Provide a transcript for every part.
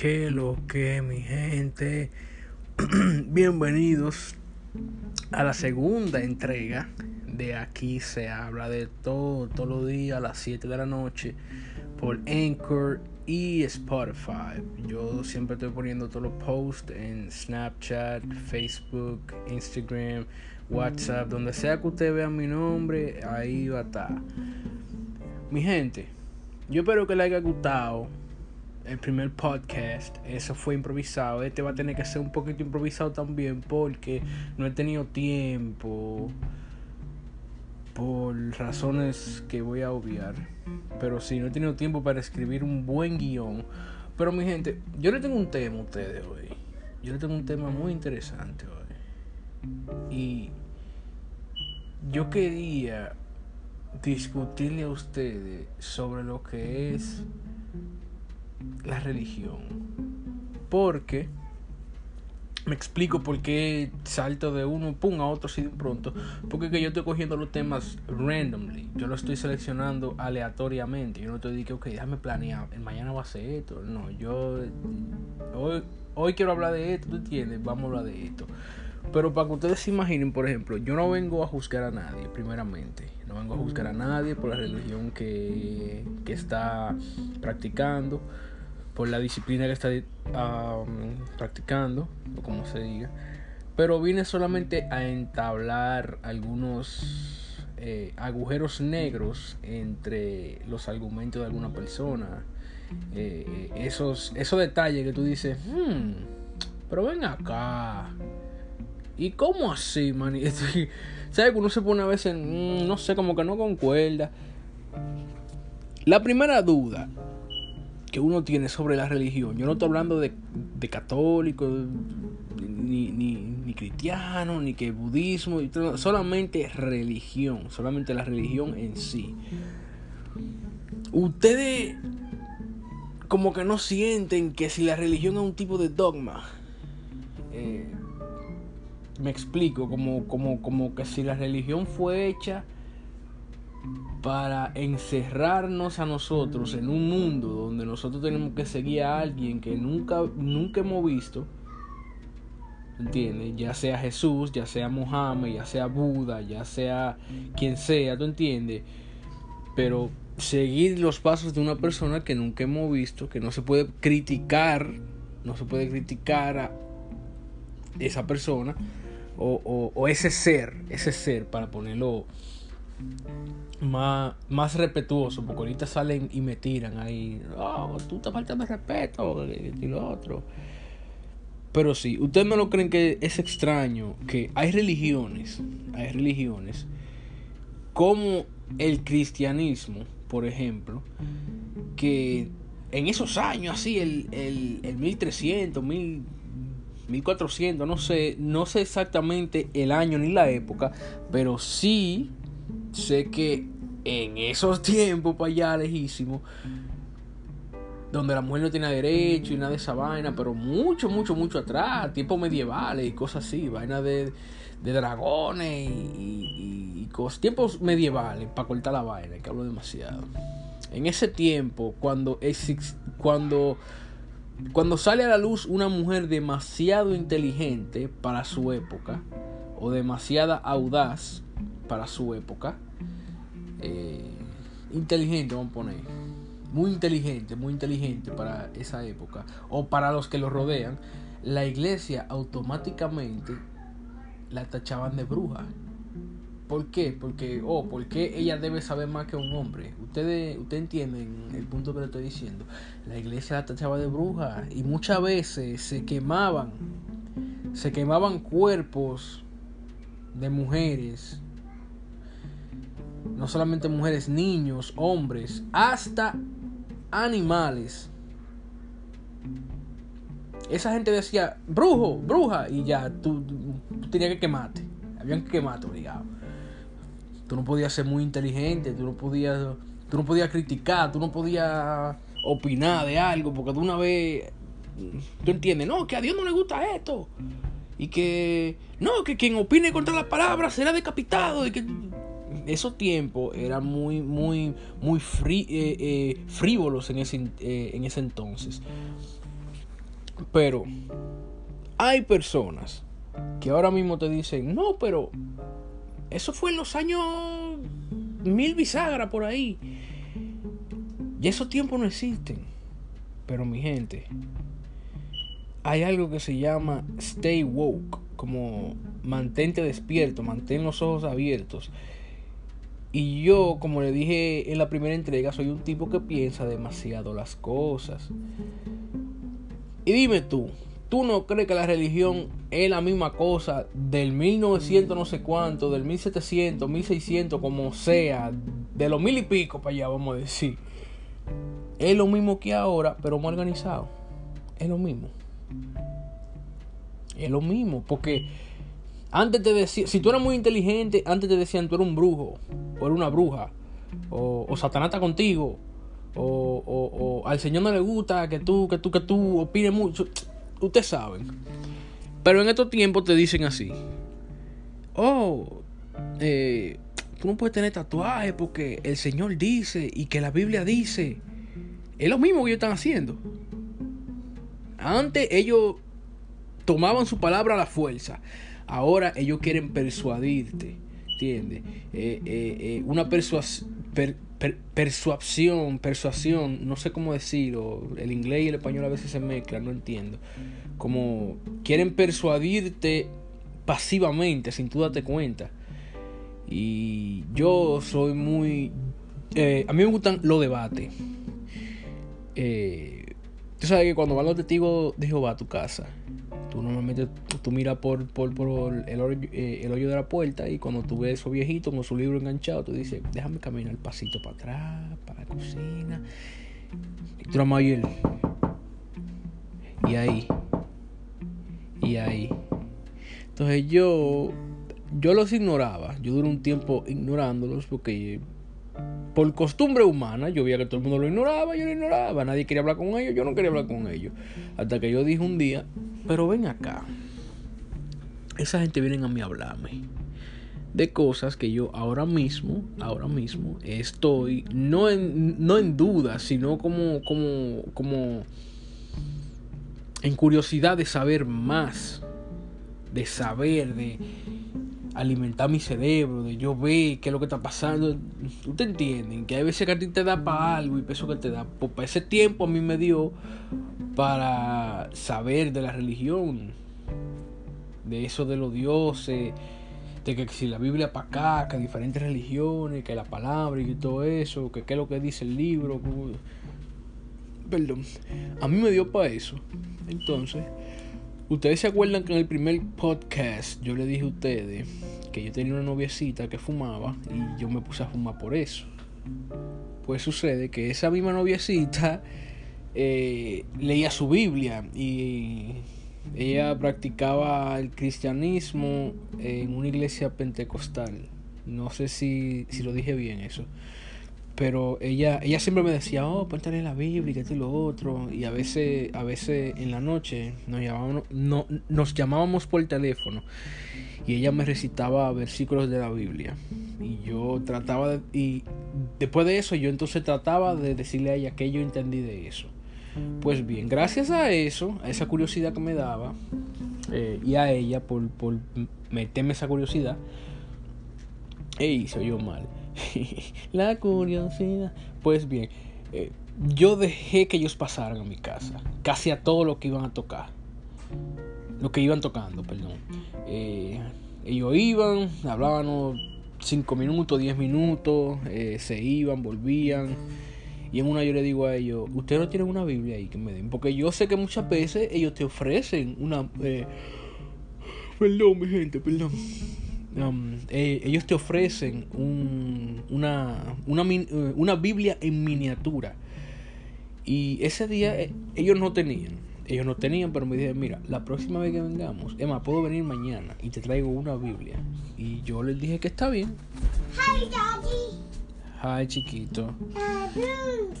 ¿Qué lo que mi gente? Bienvenidos a la segunda entrega de Aquí se habla de todo, todos los días a las 7 de la noche por Anchor y Spotify. Yo siempre estoy poniendo todos los posts en Snapchat, Facebook, Instagram, WhatsApp, donde sea que usted vea mi nombre, ahí va a estar. Mi gente, yo espero que le haya gustado el primer podcast. Eso fue improvisado. Este va a tener que ser un poquito improvisado también porque no he tenido tiempo. Por razones que voy a obviar. Pero sí, no he tenido tiempo para escribir un buen guion. Pero mi gente, yo le tengo un tema a ustedes hoy. Yo le tengo un tema muy interesante hoy. Y yo quería discutirle a ustedes sobre lo que es la religión. Porque me explico por qué salto de uno pum a otro así de pronto. Porque que yo estoy cogiendo los temas randomly. Yo lo estoy seleccionando aleatoriamente. Yo no estoy diciendo, ok, déjame planear. Mañana va a ser esto. No, yo hoy, hoy quiero hablar de esto, ¿tú entiendes? Vamos a hablar de esto. Pero para que ustedes se imaginen, por ejemplo, yo no vengo a juzgar a nadie, primeramente. No vengo a juzgar a nadie por la religión que, que está practicando, por la disciplina que está practicando, o como se diga. Pero vine solamente a entablar algunos eh, agujeros negros entre los argumentos de alguna persona. Eh, esos, esos detalles que tú dices, hmm, pero ven acá. ¿Y cómo así, man? ¿Sabes que uno se pone a veces, mm, no sé, como que no concuerda? La primera duda que uno tiene sobre la religión, yo no estoy hablando de, de católico, ni, ni, ni, cristiano, ni que budismo, solamente religión, solamente la religión en sí. Ustedes como que no sienten que si la religión es un tipo de dogma, eh, me explico, como, como, como que si la religión fue hecha para encerrarnos a nosotros en un mundo donde nosotros tenemos que seguir a alguien que nunca, nunca hemos visto, ¿entiendes? Ya sea Jesús, ya sea Mohammed, ya sea Buda, ya sea quien sea, ¿tú entiendes? Pero seguir los pasos de una persona que nunca hemos visto, que no se puede criticar, no se puede criticar a esa persona o, ese ser, ese ser, para ponerlo más, más respetuoso, porque ahorita salen y me tiran ahí, oh, tú te faltas de respeto y lo otro. Pero sí, ustedes no lo creen que es extraño que hay religiones, hay religiones como el cristianismo, por ejemplo, que en esos años, así, el, el, el 1300, 1000 1400, no sé, no sé exactamente el año ni la época, pero sí sé que en esos tiempos para allá lejísimos, donde la mujer no tenía derecho y nada de esa vaina, pero mucho, mucho, mucho atrás, tiempos medievales y cosas así, vaina de, de dragones y, y, cosas, tiempos medievales, para cortar la vaina, que hablo demasiado. En ese tiempo, cuando, cuando cuando sale a la luz una mujer demasiado inteligente para su época, o demasiada audaz para su época, eh, inteligente vamos a poner, muy inteligente, muy inteligente para esa época, o para los que lo rodean, la iglesia automáticamente la tachaban de bruja. ¿Por qué? Porque, oh, porque ella debe saber más que un hombre. Ustedes, ustedes entienden el punto que le estoy diciendo. La iglesia la tachaba de bruja y muchas veces se quemaban, se quemaban cuerpos de mujeres, no solamente mujeres, niños, hombres, hasta animales. Esa gente decía, brujo, bruja, y ya, tú, tú tenías que quemarte. Habían que quemarte obligado. Tú no podías ser muy inteligente, tú no podías, tú no podías criticar, tú no podías opinar de algo, porque de una vez, tú entiendes, no, que a Dios no le gusta esto. Y que, no, que quien opine contra las palabras será decapitado. Y que esos tiempos eran muy, muy, muy eh, eh, frívolos en ese, eh, en ese entonces. Pero hay personas que ahora mismo te dicen, no, pero eso fue en los años mil bisagra por ahí. Y esos tiempos no existen. Pero mi gente, hay algo que se llama stay woke, como mantente despierto, mantén los ojos abiertos. Y yo, como le dije en la primera entrega, soy un tipo que piensa demasiado las cosas. Y dime tú, ¿tú no crees que la religión es la misma cosa del 1900 no sé cuánto, del 1700, 1600, como sea, de los mil y pico para allá, vamos a decir? Es lo mismo que ahora, pero más organizado. Es lo mismo. Es lo mismo, porque antes te decían, si tú eras muy inteligente, antes te decían tú eres un brujo, o eres una bruja, o, o Satanás está contigo, o, al Señor no le gusta que tú, que tú, que tú opines mucho. Ustedes saben. Pero en estos tiempos te dicen así. Oh, eh, tú no puedes tener tatuajes porque el Señor dice y que la Biblia dice. Es lo mismo que ellos están haciendo. Antes ellos tomaban su palabra a la fuerza. Ahora ellos quieren persuadirte, ¿entiendes? Eh, eh, eh, una persuasión, persuasión, persuasión, no sé cómo decirlo, el inglés y el español a veces se mezclan, no entiendo. Como quieren persuadirte pasivamente, sin tú darte cuenta. Y yo soy muy... a mí me gustan los debates. tú sabes que cuando van los testigos de Jehová a tu casa, Tú normalmente tú miras por, por, el, hoyo, eh, el, hoyo, de la puerta y cuando tú ves a esos viejitos con su libro enganchado, tú dices, déjame caminar el pasito para atrás, para la cocina. Y tú el... Y ahí. Y ahí. Entonces yo, yo los ignoraba. Yo duré un tiempo ignorándolos porque por costumbre humana, yo veía que todo el mundo lo ignoraba, yo lo ignoraba, nadie quería hablar con ellos, yo no quería hablar con ellos. Hasta que yo dije un día, pero ven acá, esa gente viene a mí a hablarme de cosas que yo ahora mismo, ahora mismo estoy no en, no en duda, sino como, como, como en curiosidad de saber más, de saber, de alimentar mi cerebro, de yo ver qué es lo que está pasando. Ustedes entienden que hay veces que a ti te da para algo y eso que te da. Pues ese tiempo a mí me dio para saber de la religión, de eso de los dioses, de que si la Biblia para acá, que diferentes religiones, que la palabra y todo eso, que qué es lo que dice el libro. Perdón, a mí me dio para eso. Entonces, Ustedes se acuerdan que en el primer podcast yo le dije a ustedes que yo tenía una noviecita que fumaba y yo me puse a fumar por eso. Pues sucede que esa misma noviecita eh, leía su Biblia y ella practicaba el cristianismo en una iglesia pentecostal. No sé si, si lo dije bien eso pero ella, ella siempre me decía, oh, ponte la Biblia y esto y lo otro. Y a veces, a veces en la noche nos llamábamos, no, nos llamábamos por teléfono y ella me recitaba versículos de la Biblia. Y yo trataba de, y después de eso yo entonces trataba de decirle a ella que yo entendí de eso. Pues bien, gracias a eso, a esa curiosidad que me daba, eh, y a ella por, por meterme esa curiosidad, ey, se oyó mal la curiosidad. Pues bien, eh, yo dejé que ellos pasaran a mi casa. Casi a todo lo que iban a tocar. Lo que iban tocando, perdón. Eh, ellos iban, hablaban 5 minutos, 10 minutos, eh, se iban, volvían. Y en una yo le digo a ellos, ustedes no tienen una Biblia ahí que me den. Porque yo sé que muchas veces ellos te ofrecen una... perdón, mi gente, perdón. Um, eh, ellos te ofrecen una, eh, una, Biblia en miniatura. Y ese día eh, ellos no tenían. Ellos no tenían, pero me dijeron, mira, la próxima vez que vengamos, Emma, puedo venir mañana y te traigo una Biblia. Y yo les dije que está bien. Hi, Daddy. Hi, chiquito.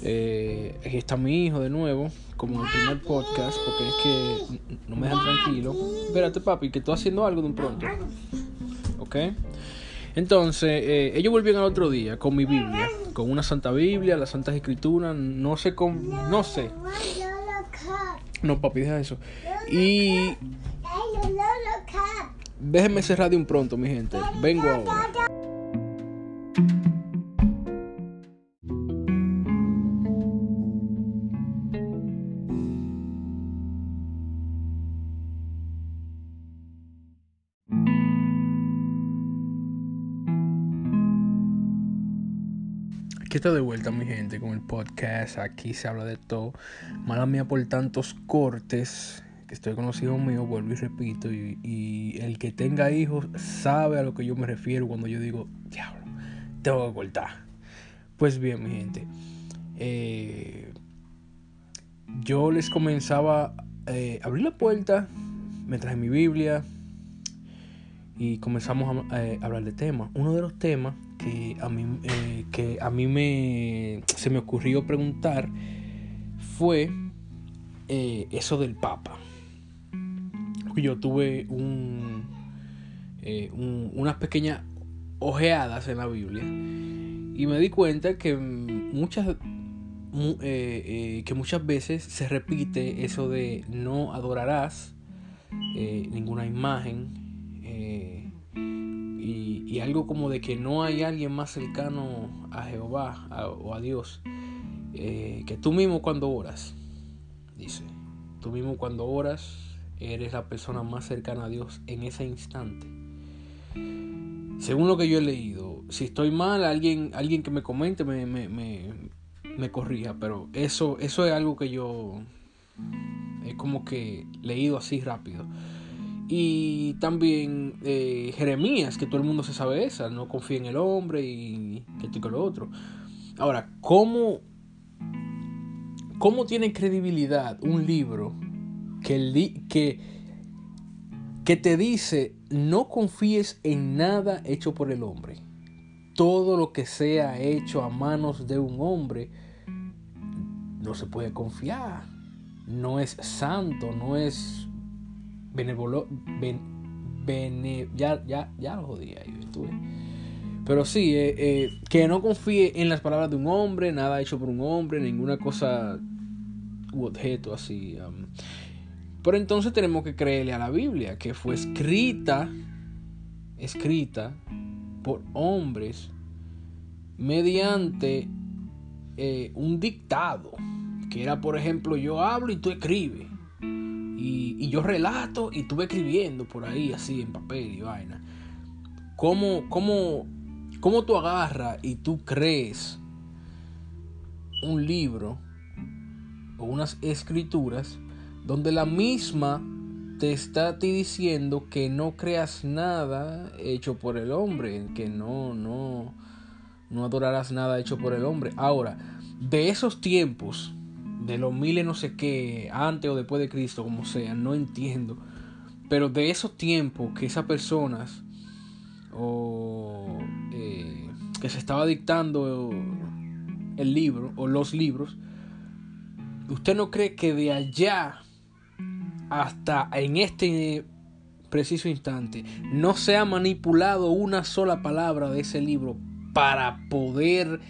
aquí está mi hijo de nuevo, como en el primer podcast, porque es que no me dejan tranquilo. Espérate, papi, que estoy haciendo algo de un pronto. Entonces, eh, ellos volvieron al otro día con mi Biblia, con una Santa Biblia, las Santas Escrituras, no sé con, no sé. No, papi, deja eso. Y. Déjenme cerrar de un pronto, mi gente. Vengo ahora. Aquí está de vuelta mi gente con el podcast. Aquí se habla de todo. Mala mía por tantos cortes. Que estoy conocido mío, vuelvo y repito. Y, el que tenga hijos sabe a lo que yo me refiero cuando yo digo, diablo, tengo que cortar. Pues bien, mi gente. Eh, yo les comenzaba a eh, abrir la puerta. Me traje mi Biblia. Y comenzamos a, a hablar de temas. Uno de los temas que a mí, eh, que a mí me, se me ocurrió preguntar fue eh, eso del Papa. Yo tuve un, eh, unas pequeñas ojeadas en la Biblia y me di cuenta que muchas, que muchas veces se repite eso de no adorarás ninguna imagen y, algo como de que no hay alguien más cercano a Jehová o a Dios eh, que tú mismo cuando oras, dice, tú mismo cuando oras eres la persona más cercana a Dios en ese instante. Según lo que yo he leído, si estoy mal, alguien, alguien que me comente me, me, me, me corrija, pero eso, eso es algo que yo he como que leído así rápido. Y también eh, Jeremías, que todo el mundo se sabe esa, no confía en el hombre y que esto y lo otro. Ahora, ¿cómo, ¿cómo tiene credibilidad un libro que, que, que te dice no confíes en nada hecho por el hombre? Todo lo que sea hecho a manos de un hombre no se puede confiar. No es santo, no es benevolo, ya, ya, ya lo jodí ahí, estuve. Pero sí, eh, eh, que no confíe en las palabras de un hombre, nada hecho por un hombre, ninguna cosa u objeto así. Um. Pero entonces tenemos que creerle a la Biblia, que fue escrita, escrita por hombres mediante eh, un dictado, que era por ejemplo yo hablo y tú escribes. Y, yo relato y estuve escribiendo por ahí, así en papel y vaina. ¿Cómo, cómo, cómo tú agarras y tú crees un libro o unas escrituras donde la misma te está diciendo que no creas nada hecho por el hombre, que no, no, no adorarás nada hecho por el hombre. Ahora, de esos tiempos, de los miles no sé qué, antes o después de Cristo, como sea, no entiendo. Pero de esos tiempos que esas personas o eh, que se estaba dictando el libro o los libros, ¿usted no cree que de allá hasta en este preciso instante no se ha manipulado una sola palabra de ese libro para poder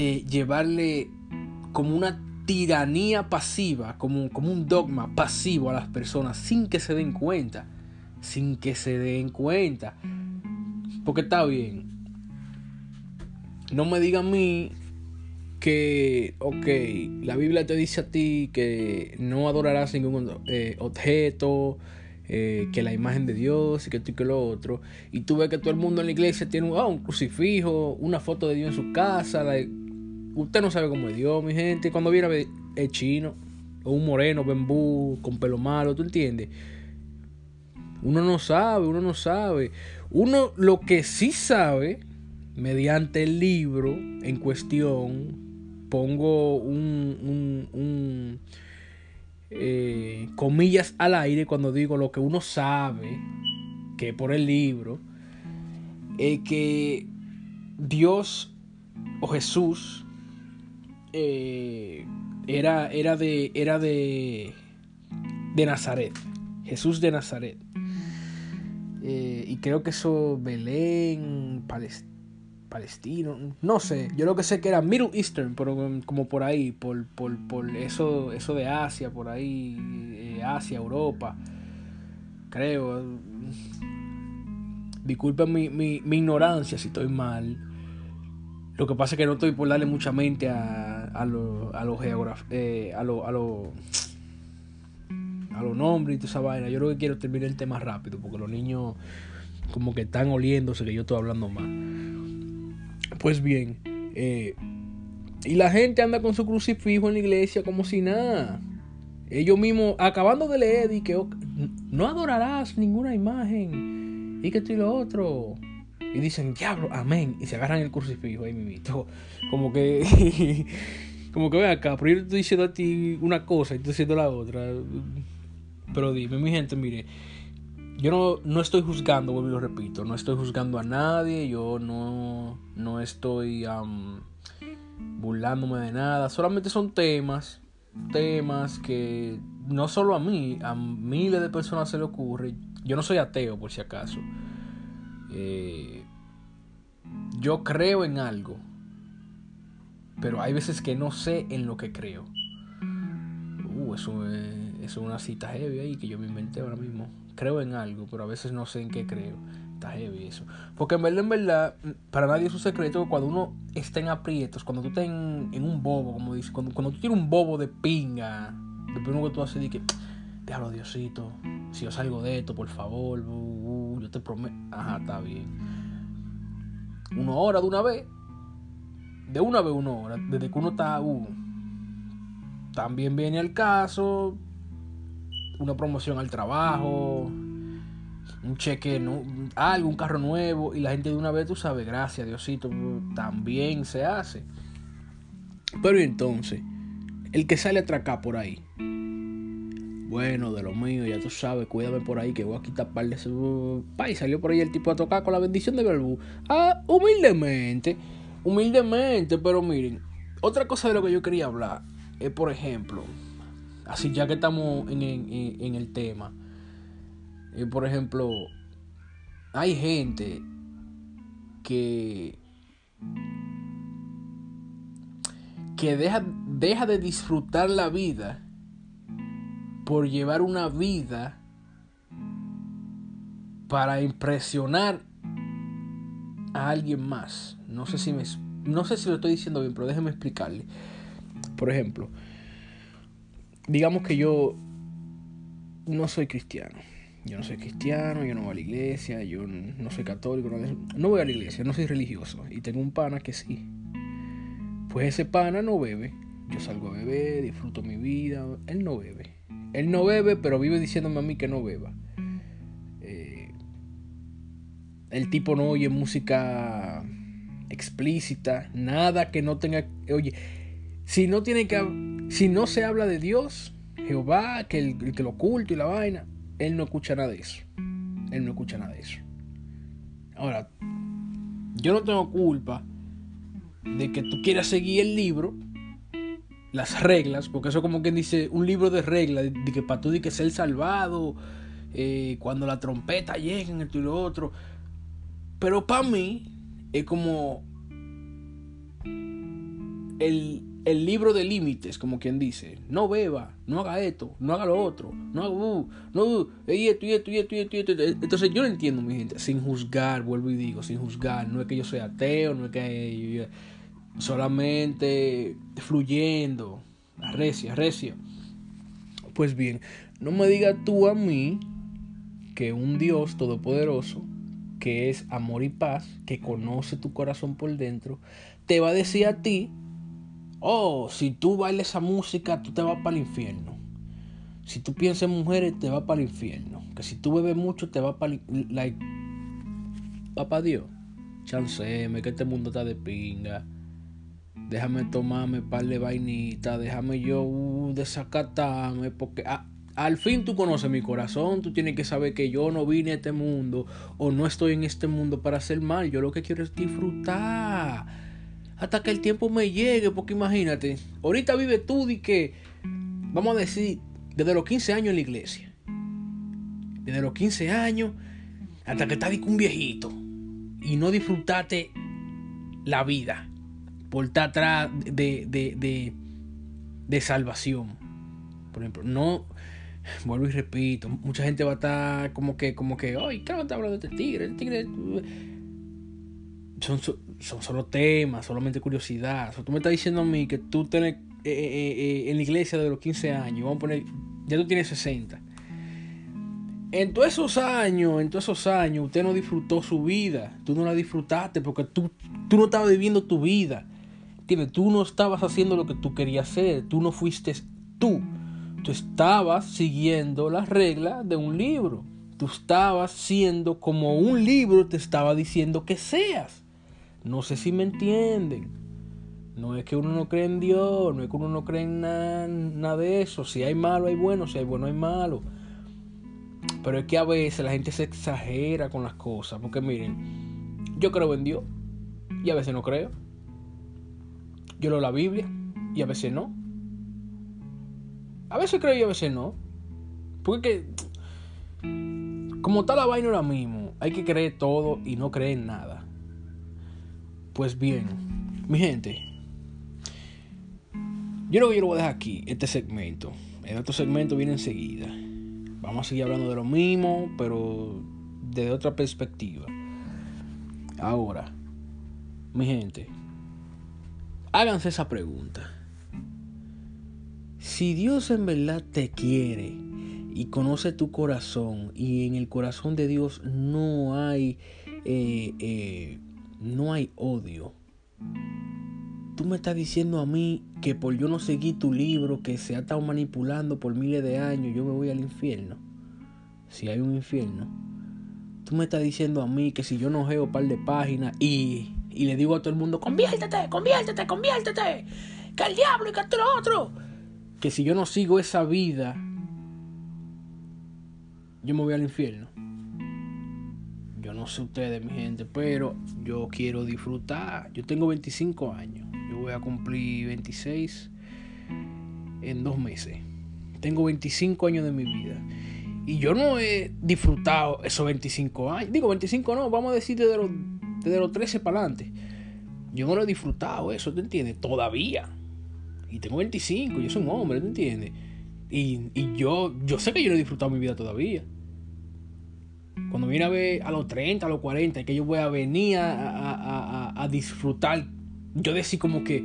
eh, llevarle como una tiranía pasiva, como, como un dogma pasivo a las personas sin que se den cuenta, sin que se den cuenta. Porque está bien. No me diga a mí que, ok, la Biblia te dice a ti que no adorarás ningún eh, objeto, eh, que la imagen de Dios y que esto y que lo otro. Y tú ves que todo el mundo en la iglesia tiene un, ah, un crucifijo, una foto de Dios en su casa, la, Usted no sabe cómo es Dios, mi gente. Cuando viene a ver es chino, o un moreno, bambú, con pelo malo, ¿tú entiendes? Uno no sabe, uno no sabe. Uno lo que sí sabe, mediante el libro en cuestión, pongo un, eh, comillas al aire cuando digo lo que uno sabe, que por el libro, es que Dios o Jesús eh, era, era, de, era de, de Nazaret, Jesús de Nazaret. Eh, y creo que eso, Belén, palestino, no sé, yo lo que sé que era Middle Eastern, pero como por ahí, por, por, por eso, eso de Asia, por ahí, eh, Asia, Europa, creo. Disculpen mi, mi, mi, ignorancia si estoy mal. Lo que pasa es que no estoy por darle mucha mente a, a los a lo eh, a lo, a lo, a los nombres y toda esa vaina. Yo lo que quiero terminar el tema rápido, porque los niños como que están oliéndose que yo estoy hablando más. Pues bien, eh, y la gente anda con su crucifijo en la iglesia como si nada. Ellos mismos, acabando de leer, y que no adorarás ninguna imagen, y que esto y lo otro. Y dicen, diablo, amén. Y se agarran el crucifijo ahí mismo. Como que, como que ve acá, pero yo estoy diciendo a ti una cosa y estoy diciendo la otra. Pero dime, mi gente, mire, yo no, no estoy juzgando, vuelvo y lo repito, no estoy juzgando a nadie, yo no, no estoy burlándome de nada, solamente son temas, temas que no solo a mí, a miles de personas se le ocurre. Yo no soy ateo, por si acaso. Eh, yo creo en algo, pero hay veces que no sé en lo que creo. Uh, eso es una cita heavy ahí que yo me inventé ahora mismo creo en algo, pero a veces no sé en qué creo. Está heavy eso. Porque en verdad, en verdad, para nadie es un secreto que cuando uno está en aprietos, cuando tú estás en, un bobo, como dice, cuando, cuando tú tienes un bobo de pinga, lo primero que tú haces es que, déjalo Diosito, si yo salgo de esto, por favor, uh, uh, yo te prometo. Ajá, está bien. Una hora de una vez, de una vez una hora, desde que uno está, uh, también viene el caso, una promoción al trabajo, un cheque, no, algo, un carro nuevo, y la gente de una vez, tú sabes, gracias Diosito, también se hace. Pero entonces, el que sale a por ahí, bueno, de lo mío, ya tú sabes, cuídame por ahí que voy a quitar par de. Y salió por ahí el tipo a tocar con la bendición de Belbú. Ah, humildemente, humildemente, pero miren, otra cosa de lo que yo quería hablar es, por ejemplo, Así ya que estamos en, el tema. Eh, por ejemplo, hay gente que que deja, deja de disfrutar la vida por llevar una vida para impresionar a alguien más. No sé si me, no sé si lo estoy diciendo bien, pero déjeme explicarle. Por ejemplo, digamos que yo no soy cristiano. Yo no soy cristiano, yo no voy a la iglesia, yo no soy católico, no, voy a la iglesia, no soy religioso. Y tengo un pana que sí. Pues ese pana no bebe. Yo salgo a beber, disfruto mi vida. Él no bebe. Él no bebe, pero vive diciéndome a mí que no beba. Eh, el tipo no oye música explícita, nada que no tenga... Oye, si no tiene que si no se habla de Dios, Jehová, que el, que lo oculto y la vaina, él no escucha nada de eso. Él no escucha nada de eso. Ahora, yo no tengo culpa de que tú quieras seguir el libro, las reglas, porque eso como quien dice un libro de reglas, de, que para tú de que ser salvado, eh, cuando la trompeta llega en esto y lo otro. Pero para mí es como el, el libro de límites, como quien dice, no beba, no haga esto, no haga lo otro, no haga, uh, no, uh, y esto, y esto, esto, y esto, Entonces yo lo entiendo, mi gente, sin juzgar, vuelvo y digo, sin juzgar, no es que yo sea ateo, no es que solamente fluyendo, arrecia, arrecia. Pues bien, no me digas tú a mí que un Dios todopoderoso, que es amor y paz, que conoce tu corazón por dentro, te va a decir a ti Oh, si tú bailes esa música, tú te vas para el infierno. Si tú piensas en mujeres, te vas para el infierno. Que si tú bebes mucho, te vas para el... Like, papá Dios, chanceme, que este mundo está de pinga. Déjame tomarme par de vainitas, déjame yo uh, desacatarme, porque al fin tú conoces mi corazón, tú tienes que saber que yo no vine a este mundo o no estoy en este mundo para hacer mal, yo lo que quiero es disfrutar hasta que el tiempo me llegue, porque imagínate, ahorita vive tú y que, vamos a decir, desde los 15 años en la iglesia. Desde los 15 años hasta que estás un viejito. Y no disfrutaste la vida por estar atrás de, de, de, de salvación. Por ejemplo, no, vuelvo y repito, mucha gente va a estar como que, como que, ay, claro, te hablando de este tigre, el tigre. Son, son solo temas, solamente curiosidad. O tú me estás diciendo a mí que tú tienes eh, eh, eh, en la iglesia de los 15 años, vamos a poner, ya tú tienes 60. En todos esos años, en todos esos años, usted no disfrutó su vida. Tú no la disfrutaste porque tú, tú no estabas viviendo tu vida. Tú no estabas haciendo lo que tú querías hacer. Tú no fuiste tú. Tú estabas siguiendo las reglas de un libro. Tú estabas siendo como un libro te estaba diciendo que seas. No sé si me entienden. No es que uno no cree en Dios, no es que uno no cree en nada, de eso. Si hay malo, hay bueno, si hay bueno, hay malo. Pero es que a veces la gente se exagera con las cosas. Porque miren, yo creo en Dios y a veces no creo. Yo leo la Biblia y a veces no. A veces creo y a veces no. Porque como está la vaina ahora mismo, hay que creer todo y no creer nada. Pues bien, mi gente, yo creo que yo lo voy a dejar aquí, este segmento. El otro segmento viene enseguida. Vamos a seguir hablando de lo mismo, pero desde otra perspectiva. Ahora, mi gente, háganse esa pregunta. Si Dios en verdad te quiere y conoce tu corazón y en el corazón de Dios no hay eh, eh, no hay odio. Tú me estás diciendo a mí que por yo no seguir tu libro, que se ha estado manipulando por miles de años, yo me voy al infierno. Si hay un infierno. Tú me estás diciendo a mí que si yo no geo un par de páginas y, y le digo a todo el mundo, conviértete, conviértete, conviértete, que el diablo y que esto otro. Que si yo no sigo esa vida, yo me voy al infierno no sé ustedes, mi gente, pero yo quiero disfrutar. Yo tengo 25 años. Yo voy a cumplir 26 en dos meses. Tengo 25 años de mi vida. Y yo no he disfrutado esos 25 años. Digo, 25 no, vamos a decir desde los, desde los 13 para adelante. Yo no lo he disfrutado eso, ¿te entiendes? Todavía. Y tengo 25, yo soy un hombre, ¿te entiendes? Y, y yo, yo sé que yo no he disfrutado mi vida todavía. Cuando viene a ver a los 30, a los 40, que yo voy a venir a, disfrutar, yo decía como que,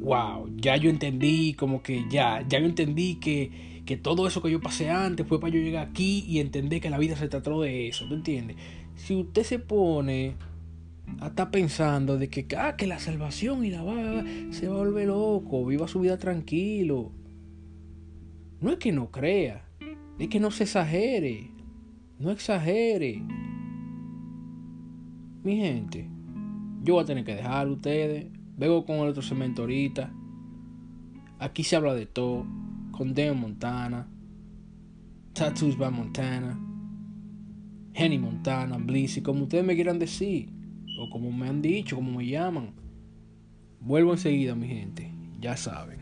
wow, ya yo entendí, como que ya, ya yo entendí que, que todo eso que yo pasé antes fue para yo llegar aquí y entender que la vida se trató de eso, ¿tú entiendes? Si usted se pone a estar pensando de que, ah, que la salvación y la va, se va a volver loco, viva su vida tranquilo. No es que no crea, es que no se exagere. No exagere. Mi gente, yo voy a tener que dejar a ustedes. Vengo con el otro cemento ahorita. Aquí se habla de todo. Con Deo Montana. Tattoos by Montana. Henny Montana, Blissy, como ustedes me quieran decir. O como me han dicho, como me llaman. Vuelvo enseguida, mi gente. Ya saben.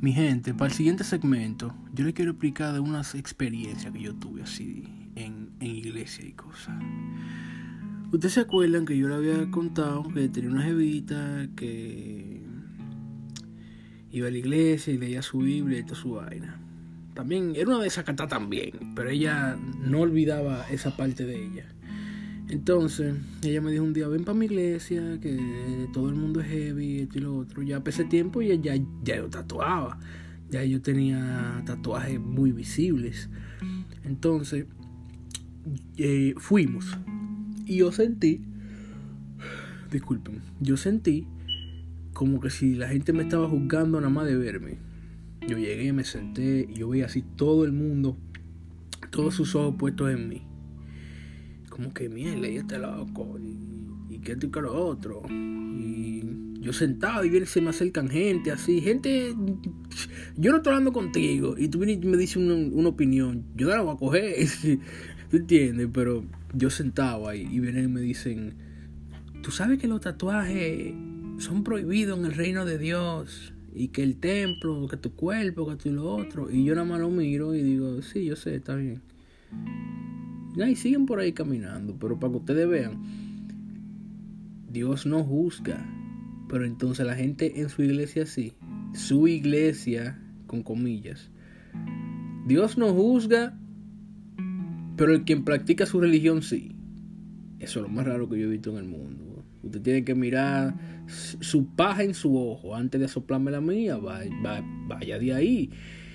Mi gente, para el siguiente segmento, yo les quiero explicar de unas experiencias que yo tuve así en, iglesia y cosas. Ustedes se acuerdan que yo le había contado que tenía una jevita que iba a la iglesia y leía su Biblia y toda su vaina. También era una de esas cantar también, pero ella no olvidaba esa parte de ella. Entonces, ella me dijo un día, ven para mi iglesia, que todo el mundo es heavy, esto y lo otro. Ya ese tiempo ya, ya, ya yo tatuaba, ya yo tenía tatuajes muy visibles. Entonces, eh, fuimos. Y yo sentí, disculpen, yo sentí como que si la gente me estaba juzgando nada más de verme. Yo llegué, me senté y yo veía así todo el mundo, todos sus ojos puestos en mí como que mierda, y este loco, y, y que esto y que lo otro. Y yo sentado y viene, se me acercan gente así, gente, yo no estoy hablando contigo, y tú vienes y me dices una, opinión, yo no la voy a coger. ¿Tú entiendes? Pero yo sentado ahí y vienen y me dicen, ¿tú sabes que los tatuajes son prohibidos en el reino de Dios? Y que el templo, que tu cuerpo, que tú y lo otro. Y yo nada más lo miro y digo, sí, yo sé, está bien. Y siguen por ahí caminando, pero para que ustedes vean, Dios no juzga. Pero entonces la gente en su iglesia sí. Su iglesia, con comillas. Dios no juzga, pero el quien practica su religión sí. Eso es lo más raro que yo he visto en el mundo. Usted tiene que mirar su paja en su ojo antes de soplarme la mía. Vaya, de ahí.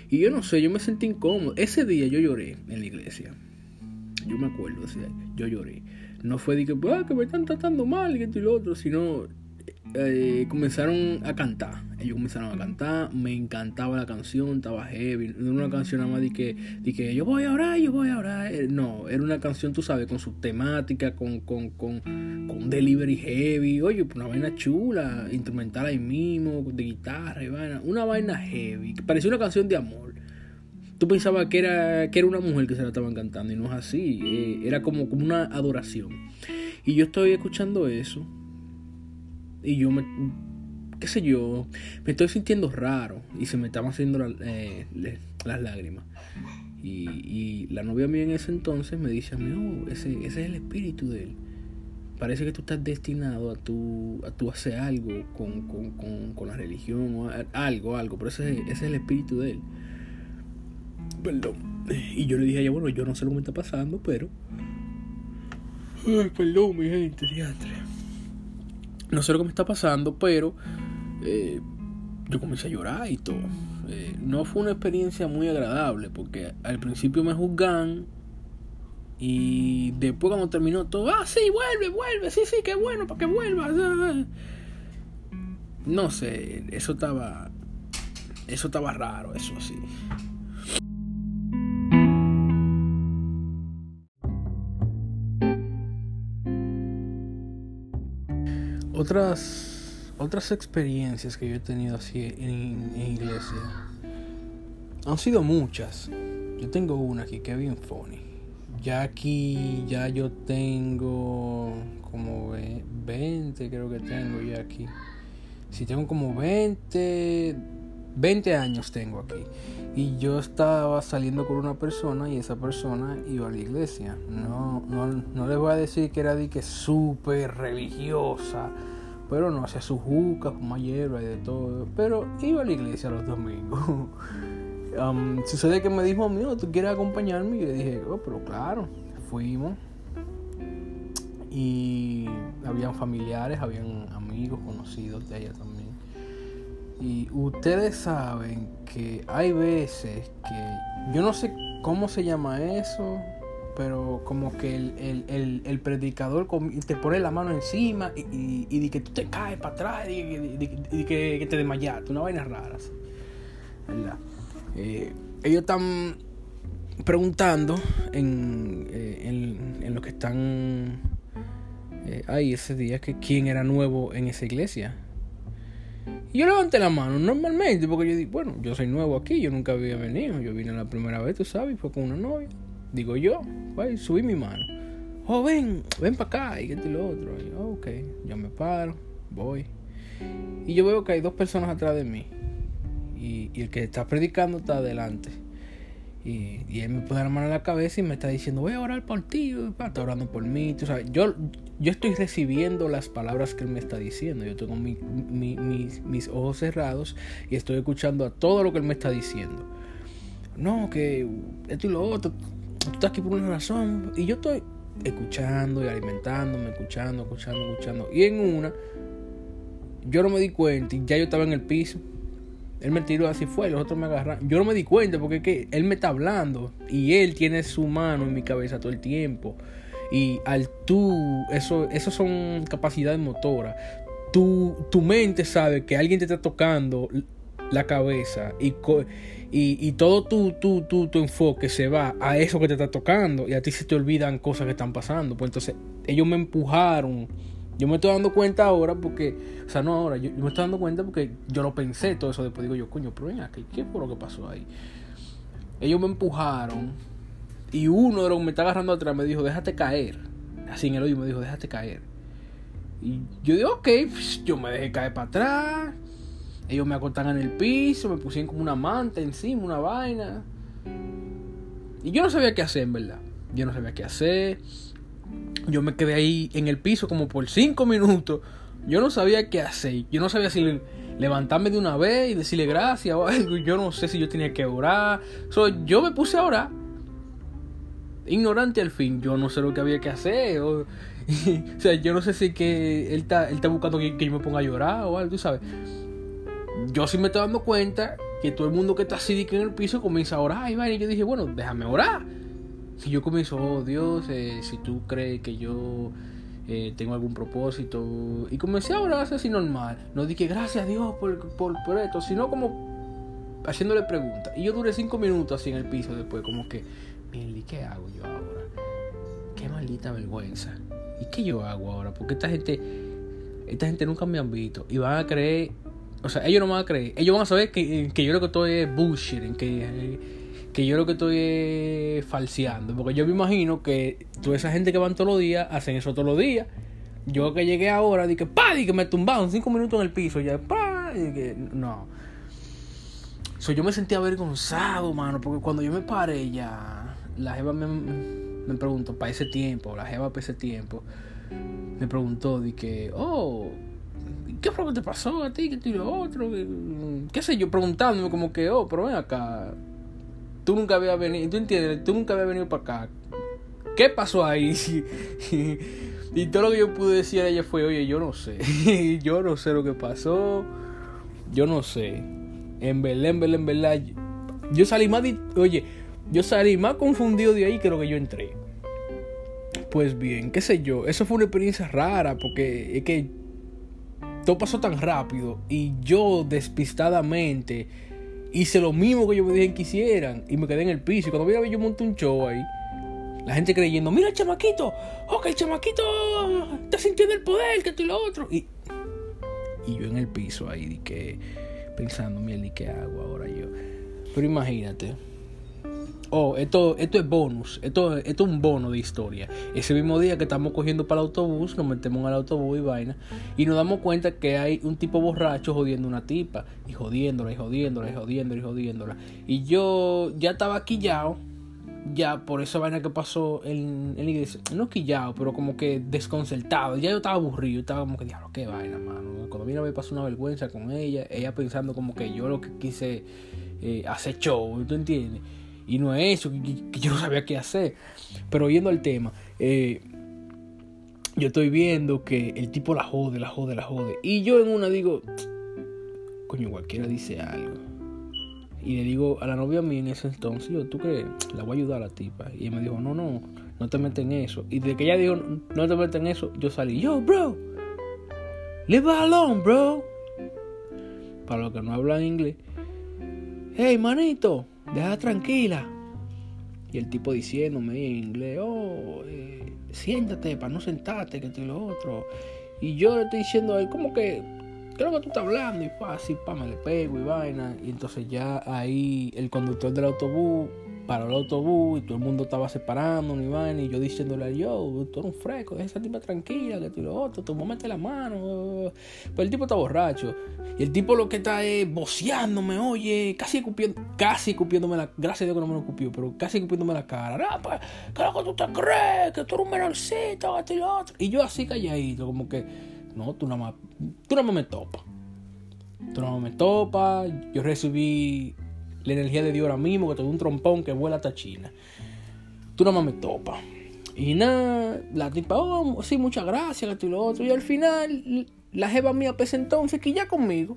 Y yo no sé, yo me sentí incómodo. Ese día yo lloré en la iglesia. Yo me acuerdo, yo lloré. No fue de que, ah, que me están tratando mal y esto y lo otro, sino eh, comenzaron a cantar. Ellos comenzaron a cantar, me encantaba la canción, estaba heavy. No era una canción nada más de que, de que yo voy a orar, yo voy a orar. Eh, no, era una canción, tú sabes, con su temática, con, con, con, con delivery heavy. Oye, una vaina chula, instrumental ahí mismo, de guitarra y vaina. Una vaina heavy, parecía una canción de amor. Tú pensabas que era, que era una mujer que se la estaban cantando y no es así. Eh, era como, como una adoración. Y yo estoy escuchando eso y yo me, qué sé yo, me estoy sintiendo raro y se me estaban haciendo eh, las lágrimas. Y, la novia mía en ese entonces me dice a mí, oh, ese, ese es el espíritu de él. Parece que tú estás destinado a tu, a tu hacer algo con, con, con, con la religión o algo, algo, pero ese, ese, es el espíritu de él. Perdón. Y yo le dije a ella, bueno, yo no sé lo que me está pasando, pero... Ay, perdón, mi gente, diantre. No sé lo que me está pasando, pero eh, yo comencé a llorar y todo. Eh, no fue una experiencia muy agradable porque al principio me juzgan y después cuando terminó todo, ah, sí, vuelve, vuelve, sí, sí, qué bueno, para que vuelva. No sé, eso estaba, eso estaba raro, eso sí. Otras, otras experiencias que yo he tenido así en, iglesia han sido muchas. Yo tengo una aquí que es bien funny. Ya aquí, ya yo tengo como 20, creo que tengo ya aquí. Si tengo como 20, 20 años tengo aquí. Y yo estaba saliendo con una persona y esa persona iba a la iglesia. No, no, no les voy a decir que era de que súper religiosa. Pero no hacía su juca, fumaba hierba y de todo. Pero iba a la iglesia los domingos. um, sucede que me dijo, mío, ¿tú quieres acompañarme? Y yo dije, oh, pero claro, fuimos. Y habían familiares, habían amigos conocidos de ella también. Y ustedes saben que hay veces que yo no sé cómo se llama eso, pero como que el, predicador te pone la mano encima y, y, que tú te caes para atrás y, que, te desmayaste, una vaina rara. Eh, ellos están preguntando en, eh, en, lo que están eh, ahí ese día que quién era nuevo en esa iglesia y yo levanté la mano normalmente porque yo dije, bueno, yo soy nuevo aquí, yo nunca había venido, yo vine la primera vez, tú sabes, y fue con una novia. Digo yo, pues, subí mi mano. Oh, ven, ven para acá, y esto y lo otro. Y yo, ok, yo me paro, voy. Y yo veo que hay dos personas atrás de mí. Y, el que está predicando está adelante. Y, él me pone la mano en la cabeza y me está diciendo, voy a orar por ti, está orando por mí. Tú sabes, yo, yo estoy recibiendo las palabras que él me está diciendo. Yo tengo mis, mis, ojos cerrados y estoy escuchando a todo lo que él me está diciendo. No, que esto y lo otro, tú estás aquí por una razón. Y yo estoy escuchando y alimentándome, escuchando, escuchando, escuchando. Y en una, yo no me di cuenta y ya yo estaba en el piso. Él me tiró así fue, los otros me agarraron. Yo no me di cuenta porque es que él me está hablando y él tiene su mano en mi cabeza todo el tiempo. Y al tú, eso, eso son capacidades motoras. Tu, tu mente sabe que alguien te está tocando la cabeza y, y, y todo tu, tu, tu, tu, enfoque se va a eso que te está tocando y a ti se te olvidan cosas que están pasando. Pues entonces ellos me empujaron yo me estoy dando cuenta ahora porque, o sea, no ahora, yo, me estoy dando cuenta porque yo lo pensé todo eso. Después digo yo, coño, pero venga, ¿qué, ¿qué fue lo que pasó ahí? Ellos me empujaron Y uno de los que me está agarrando atrás me dijo, déjate caer. Así en el oído me dijo, déjate caer. Y yo digo, ok, pues, yo me dejé caer para atrás. Ellos me acostaban en el piso, me pusieron como una manta encima, una vaina. Y yo no sabía qué hacer, en verdad. Yo no sabía qué hacer. Yo me quedé ahí en el piso como por cinco minutos. Yo no sabía qué hacer. Yo no sabía si levantarme de una vez y decirle gracias o algo. Yo no sé si yo tenía que orar. yo me puse a orar. Ignorante al fin. Yo no sé lo que había que hacer. O, sea, yo no sé si que él está, él está buscando que, yo me ponga a llorar o algo, tú sabes. Yo sí me estoy dando cuenta que todo el mundo que está así en el piso comienza a orar. Y yo dije, bueno, déjame orar. Si yo comienzo, oh Dios, eh, si tú crees que yo eh, tengo algún propósito. Y comencé a orar así normal. No dije gracias a Dios por, por, por esto, sino como haciéndole preguntas. Y yo duré cinco minutos así en el piso después, como que, ¿y qué hago yo ahora? Qué maldita vergüenza. ¿Y qué yo hago ahora? Porque esta gente, esta gente nunca me han visto y van a creer, o sea, ellos no van a creer, ellos van a saber que, que yo lo que estoy es bullshit, que que yo lo que estoy es falseando. Porque yo me imagino que toda esa gente que van todos los días hacen eso todos los días. Yo que llegué ahora, dije, pa, que me tumbaron cinco minutos en el piso, ya, pa, que no. So, yo me sentía avergonzado, mano, porque cuando yo me paré ya, la jeva me, me preguntó, para ese tiempo, la jeva para ese tiempo, me preguntó, dije, oh, ¿qué fue lo que te pasó a ti? ¿Qué te lo otro? ¿Qué sé yo? Preguntándome como que, oh, pero ven acá, tú nunca habías venido, tú entiendes, tú nunca habías venido para acá. ¿Qué pasó ahí? y todo lo que yo pude decir a ella fue, oye, yo no sé, yo no sé lo que pasó, yo no sé. En verdad, en verdad, en verdad, yo salí más, oye, yo salí más confundido de ahí que lo que yo entré. Pues bien, qué sé yo, eso fue una experiencia rara porque es que todo pasó tan rápido y yo despistadamente hice lo mismo que yo me dije que hicieran y me quedé en el piso. Y cuando vi yo monté un show ahí, la gente creyendo, mira el chamaquito, oh, que el chamaquito está sintiendo el poder, que esto y lo otro. Y, y yo en el piso ahí, que, pensando, mira, ¿y qué hago ahora yo? Pero imagínate, oh, esto, esto es bonus, esto, esto es un bono de historia. Ese mismo día que estamos cogiendo para el autobús, nos metemos el autobús y vaina, y nos damos cuenta que hay un tipo borracho jodiendo una tipa, y jodiéndola, y jodiéndola, y jodiéndola, y jodiéndola. Y yo ya estaba quillado, ya por esa vaina que pasó en, en la iglesia, no quillado, pero como que desconcertado. Ya yo estaba aburrido, estaba como que, diablo, qué vaina, mano. Cuando vino me pasó una vergüenza con ella, ella pensando como que yo lo que quise eh, hacer show, ¿tú entiendes? Y no es eso, que, yo no sabía qué hacer. Pero yendo al tema, eh, yo estoy viendo que el tipo la jode, la jode, la jode. Y yo en una digo, coño, cualquiera dice algo. Y le digo a la novia mía en ese entonces, yo, ¿tú crees? La voy a ayudar a la tipa. Y ella me dijo, no, no, no te metes en eso. Y de que ella dijo, no te metes en eso, yo salí, yo, bro, leave alone, bro. Para los que no hablan inglés, hey, manito, deja tranquila. Y el tipo diciéndome en inglés, oh, eh, siéntate para no sentarte, que te lo otro. Y yo le estoy diciendo a él, como que, creo que tú estás hablando, y fácil, pa, me le pego y vaina. Y entonces ya ahí el conductor del autobús para el autobús y todo el mundo estaba separando, ni vaina, y yo diciéndole yo, tú eres un fresco, deja esa tipa tranquila, que tú lo otro, tú mete la mano. Pero el tipo está borracho. Y el tipo lo que está es boceándome, oye, casi escupiendo, casi escupiéndome la, gracias a Dios que no me lo escupió, pero casi escupiéndome la cara. Ah, pues, ¿qué es lo que tú te crees? Que tú eres un menorcito, que y lo otro. Y yo así calladito, como que, no, tú nada más, tú nada más me topas. Tú nada más me topas. Yo recibí la energía de Dios ahora mismo, que te doy un trompón que vuela hasta China. Tú nada más me topas. Y nada, la tipa, oh, sí, muchas gracias, esto y lo otro. Y al final, la jeva mía pese entonces que ya conmigo.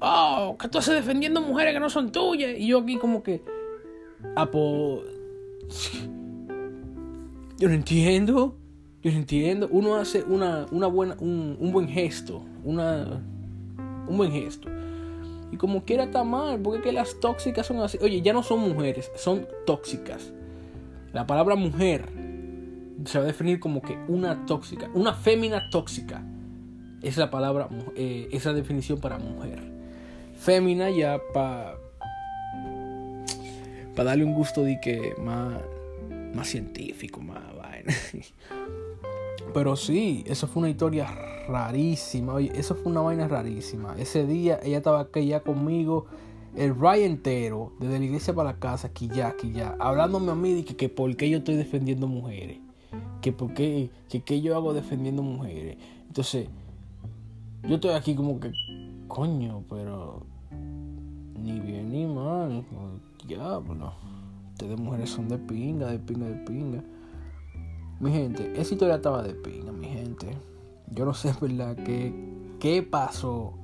Oh, que tú haces defendiendo mujeres que no son tuyas. Y yo aquí como que, ah, pues... Yo no entiendo. Yo no entiendo. Uno hace una, una buena, un, un buen gesto. Una, un buen gesto. Y como quiera está mal, porque que las tóxicas son así. Oye, ya no son mujeres, son tóxicas. La palabra mujer se va a definir como que una tóxica, una fémina tóxica. Es la palabra, eh, esa definición para mujer. Fémina ya para para darle un gusto de que más, más científico, más vaina. Pero sí, eso fue una historia rarísima. Oye, eso fue una vaina rarísima. Ese día ella estaba aquí ya conmigo, el ride entero, desde la iglesia para la casa, aquí ya, aquí ya, hablándome a mí de que, que por qué yo estoy defendiendo mujeres. Que por qué, que, que yo hago defendiendo mujeres. Entonces, yo estoy aquí como que, coño, pero ni bien ni mal. Diablo. Ustedes mujeres son de pinga, de pinga, de pinga. Mi gente, esa historia estaba de pinga, mi gente. Yo no sé, ¿verdad? ¿Qué, qué pasó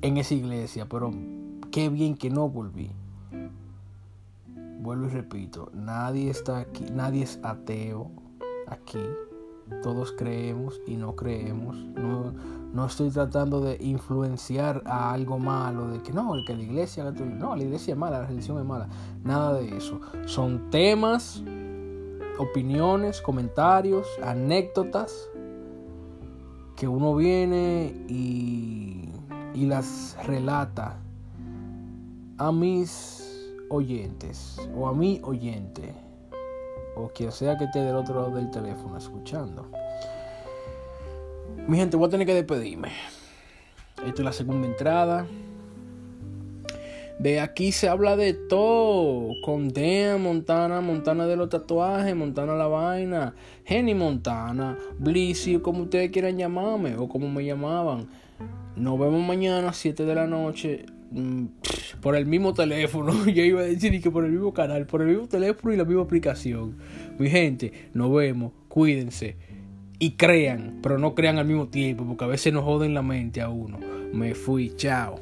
en esa iglesia? Pero qué bien que no volví. Vuelvo y repito, nadie está aquí, nadie es ateo aquí. Todos creemos y no creemos. No, no estoy tratando de influenciar a algo malo, de que no, que la iglesia, no, la iglesia es mala, la religión es mala. Nada de eso. Son temas opiniones, comentarios, anécdotas que uno viene y, y las relata a mis oyentes o a mi oyente o quien sea que esté del otro lado del teléfono escuchando. Mi gente, voy a tener que despedirme. Esta es la segunda entrada. De aquí se habla de todo. Condea, Montana, Montana de los tatuajes, Montana la vaina, Jenny Montana, Blissy, como ustedes quieran llamarme o como me llamaban. Nos vemos mañana a 7 de la noche. Mm, por el mismo teléfono, yo iba a decir que por el mismo canal, por el mismo teléfono y la misma aplicación. Mi gente, nos vemos, cuídense y crean, pero no crean al mismo tiempo, porque a veces nos joden la mente a uno. Me fui, chao.